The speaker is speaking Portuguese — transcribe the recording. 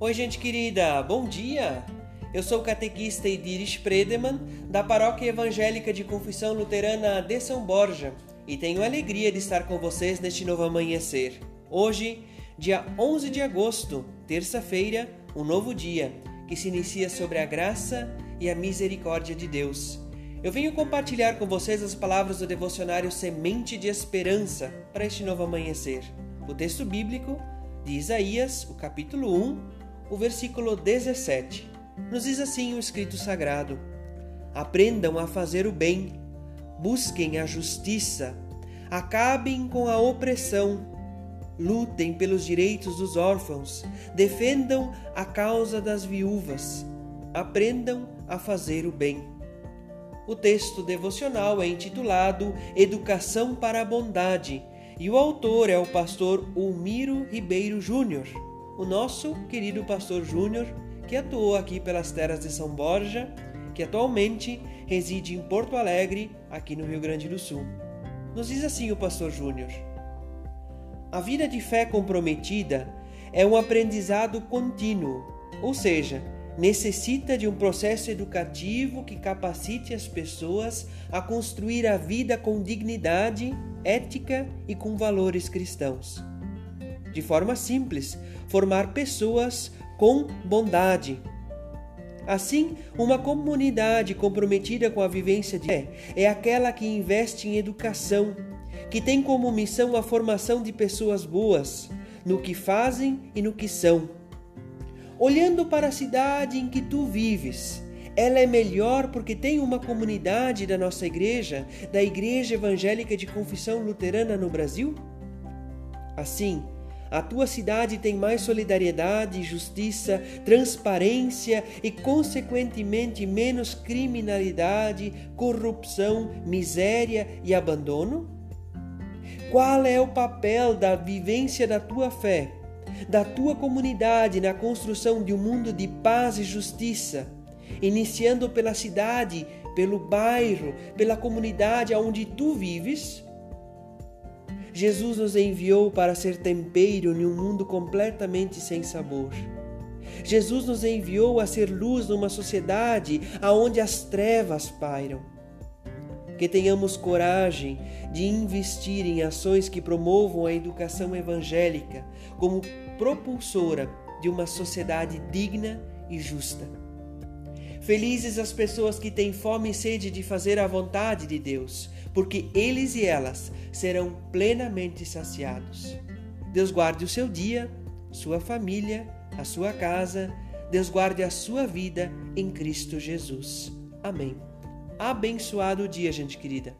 Oi, gente querida, bom dia! Eu sou o catequista Ediris Predeman, da Paróquia Evangélica de Confissão Luterana de São Borja, e tenho alegria de estar com vocês neste novo amanhecer. Hoje, dia 11 de agosto, terça-feira, um novo dia, que se inicia sobre a graça e a misericórdia de Deus. Eu venho compartilhar com vocês as palavras do devocionário Semente de Esperança para este novo amanhecer. O texto bíblico de Isaías, o capítulo 1, o versículo 17. Nos diz assim o escrito sagrado: Aprendam a fazer o bem, busquem a justiça, acabem com a opressão, lutem pelos direitos dos órfãos, defendam a causa das viúvas, aprendam a fazer o bem. O texto devocional é intitulado Educação para a Bondade e o autor é o pastor Ulmiro Ribeiro Júnior o nosso querido pastor Júnior, que atuou aqui pelas terras de São Borja, que atualmente reside em Porto Alegre, aqui no Rio Grande do Sul. Nos diz assim o pastor Júnior: A vida de fé comprometida é um aprendizado contínuo, ou seja, necessita de um processo educativo que capacite as pessoas a construir a vida com dignidade, ética e com valores cristãos de forma simples, formar pessoas com bondade. Assim, uma comunidade comprometida com a vivência de fé é aquela que investe em educação, que tem como missão a formação de pessoas boas, no que fazem e no que são. Olhando para a cidade em que tu vives, ela é melhor porque tem uma comunidade da nossa igreja, da Igreja Evangélica de Confissão Luterana no Brasil? Assim, a tua cidade tem mais solidariedade, justiça, transparência e, consequentemente, menos criminalidade, corrupção, miséria e abandono? Qual é o papel da vivência da tua fé, da tua comunidade na construção de um mundo de paz e justiça, iniciando pela cidade, pelo bairro, pela comunidade onde tu vives? Jesus nos enviou para ser tempero em um mundo completamente sem sabor. Jesus nos enviou a ser luz numa sociedade aonde as trevas pairam. Que tenhamos coragem de investir em ações que promovam a educação evangélica como propulsora de uma sociedade digna e justa. Felizes as pessoas que têm fome e sede de fazer a vontade de Deus, porque eles e elas serão plenamente saciados. Deus guarde o seu dia, sua família, a sua casa. Deus guarde a sua vida em Cristo Jesus. Amém. Abençoado dia, gente querida.